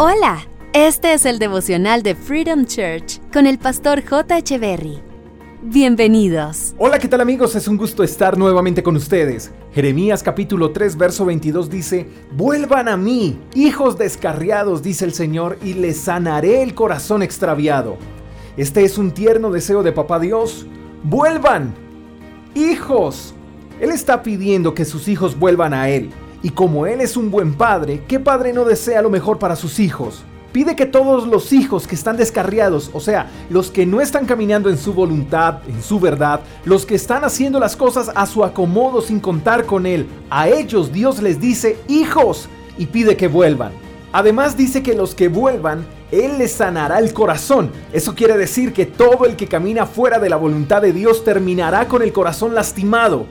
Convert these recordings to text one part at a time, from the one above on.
Hola, este es el devocional de Freedom Church con el pastor J. Berry. Bienvenidos. Hola, ¿qué tal amigos? Es un gusto estar nuevamente con ustedes. Jeremías capítulo 3, verso 22 dice, Vuelvan a mí, hijos descarriados, dice el Señor, y les sanaré el corazón extraviado. Este es un tierno deseo de Papá Dios. Vuelvan, hijos. Él está pidiendo que sus hijos vuelvan a Él. Y como Él es un buen padre, ¿qué padre no desea lo mejor para sus hijos? Pide que todos los hijos que están descarriados, o sea, los que no están caminando en su voluntad, en su verdad, los que están haciendo las cosas a su acomodo sin contar con Él, a ellos Dios les dice hijos y pide que vuelvan. Además dice que los que vuelvan, Él les sanará el corazón. Eso quiere decir que todo el que camina fuera de la voluntad de Dios terminará con el corazón lastimado.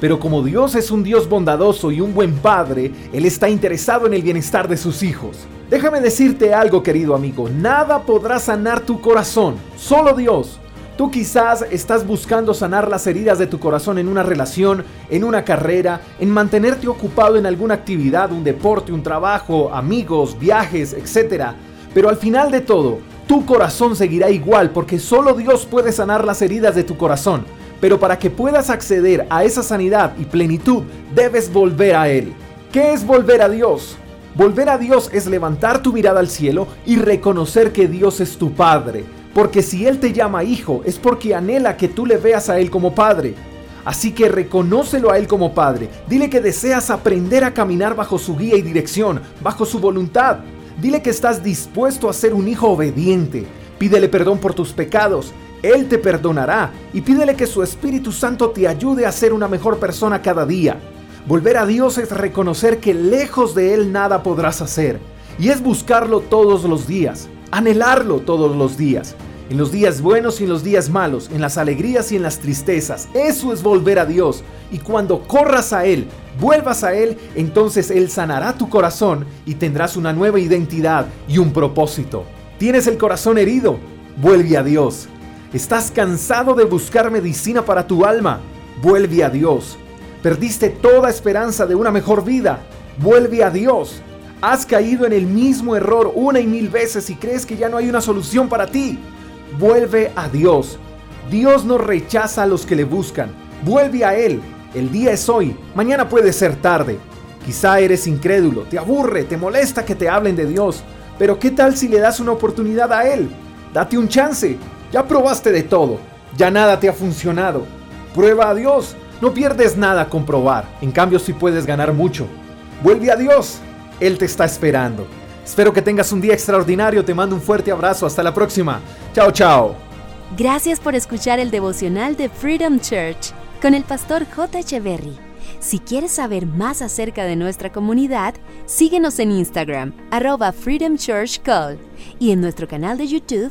Pero como Dios es un Dios bondadoso y un buen padre, Él está interesado en el bienestar de sus hijos. Déjame decirte algo, querido amigo, nada podrá sanar tu corazón, solo Dios. Tú quizás estás buscando sanar las heridas de tu corazón en una relación, en una carrera, en mantenerte ocupado en alguna actividad, un deporte, un trabajo, amigos, viajes, etc. Pero al final de todo, tu corazón seguirá igual porque solo Dios puede sanar las heridas de tu corazón. Pero para que puedas acceder a esa sanidad y plenitud, debes volver a Él. ¿Qué es volver a Dios? Volver a Dios es levantar tu mirada al cielo y reconocer que Dios es tu Padre. Porque si Él te llama hijo, es porque anhela que tú le veas a Él como Padre. Así que reconócelo a Él como Padre. Dile que deseas aprender a caminar bajo su guía y dirección, bajo su voluntad. Dile que estás dispuesto a ser un hijo obediente. Pídele perdón por tus pecados él te perdonará y pídele que su Espíritu Santo te ayude a ser una mejor persona cada día. Volver a Dios es reconocer que lejos de Él nada podrás hacer y es buscarlo todos los días, anhelarlo todos los días, en los días buenos y en los días malos, en las alegrías y en las tristezas. Eso es volver a Dios y cuando corras a Él, vuelvas a Él, entonces Él sanará tu corazón y tendrás una nueva identidad y un propósito. Tienes el corazón herido, vuelve a Dios. Estás cansado de buscar medicina para tu alma. Vuelve a Dios. Perdiste toda esperanza de una mejor vida. Vuelve a Dios. Has caído en el mismo error una y mil veces y crees que ya no hay una solución para ti. Vuelve a Dios. Dios no rechaza a los que le buscan. Vuelve a Él. El día es hoy. Mañana puede ser tarde. Quizá eres incrédulo, te aburre, te molesta que te hablen de Dios. Pero ¿qué tal si le das una oportunidad a Él? Date un chance. Ya probaste de todo, ya nada te ha funcionado. Prueba a Dios, no pierdes nada con probar, en cambio sí puedes ganar mucho. Vuelve a Dios, Él te está esperando. Espero que tengas un día extraordinario, te mando un fuerte abrazo, hasta la próxima. Chao, chao. Gracias por escuchar el devocional de Freedom Church con el pastor J. Echeverry. Si quieres saber más acerca de nuestra comunidad, síguenos en Instagram, arroba Freedom Church Call, y en nuestro canal de YouTube,